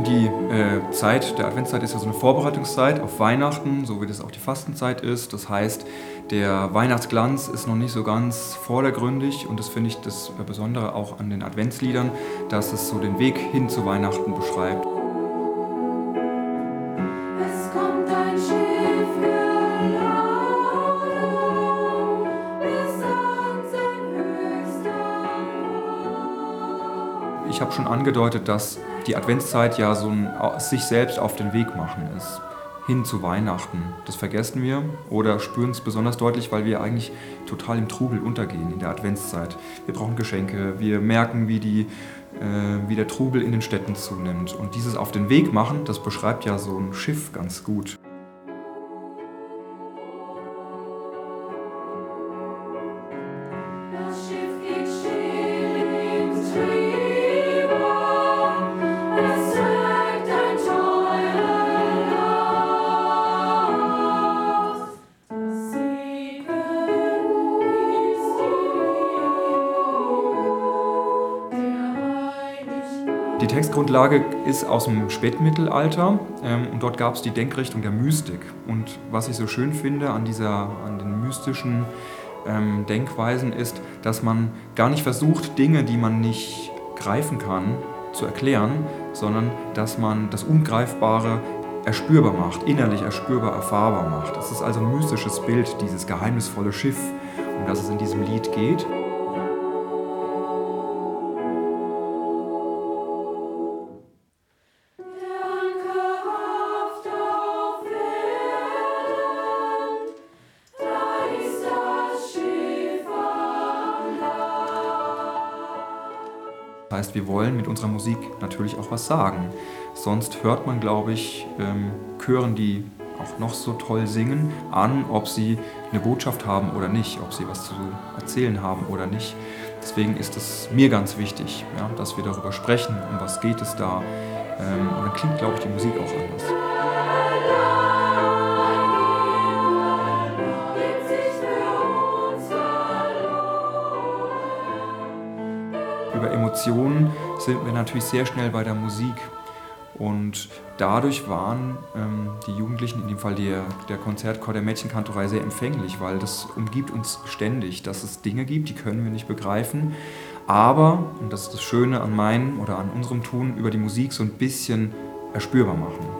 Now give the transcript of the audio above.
die äh, Zeit der Adventszeit ist ja so eine Vorbereitungszeit auf Weihnachten, so wie das auch die Fastenzeit ist. Das heißt, der Weihnachtsglanz ist noch nicht so ganz vordergründig und das finde ich das Besondere auch an den Adventsliedern, dass es so den Weg hin zu Weihnachten beschreibt. Ich habe schon angedeutet, dass die Adventszeit ja so ein sich selbst auf den Weg machen ist, hin zu Weihnachten. Das vergessen wir oder spüren es besonders deutlich, weil wir eigentlich total im Trubel untergehen in der Adventszeit. Wir brauchen Geschenke, wir merken, wie, die, äh, wie der Trubel in den Städten zunimmt. Und dieses auf den Weg machen, das beschreibt ja so ein Schiff ganz gut. Das Die Textgrundlage ist aus dem Spätmittelalter ähm, und dort gab es die Denkrichtung der Mystik. Und was ich so schön finde an, dieser, an den mystischen ähm, Denkweisen ist, dass man gar nicht versucht, Dinge, die man nicht greifen kann, zu erklären, sondern dass man das Ungreifbare erspürbar macht, innerlich erspürbar, erfahrbar macht. Das ist also ein mystisches Bild, dieses geheimnisvolle Schiff, um das es in diesem Lied geht. Heißt, wir wollen mit unserer Musik natürlich auch was sagen. Sonst hört man, glaube ich, ähm, Chören, die auch noch so toll singen, an, ob sie eine Botschaft haben oder nicht, ob sie was zu erzählen haben oder nicht. Deswegen ist es mir ganz wichtig, ja, dass wir darüber sprechen, um was geht es da. Ähm, und dann klingt, glaube ich, die Musik auch anders. Über Emotionen sind wir natürlich sehr schnell bei der Musik. Und dadurch waren ähm, die Jugendlichen, in dem Fall der, der Konzertchor der Mädchenkantorei, sehr empfänglich, weil das umgibt uns ständig, dass es Dinge gibt, die können wir nicht begreifen. Aber, und das ist das Schöne an meinem oder an unserem Tun, über die Musik so ein bisschen erspürbar machen.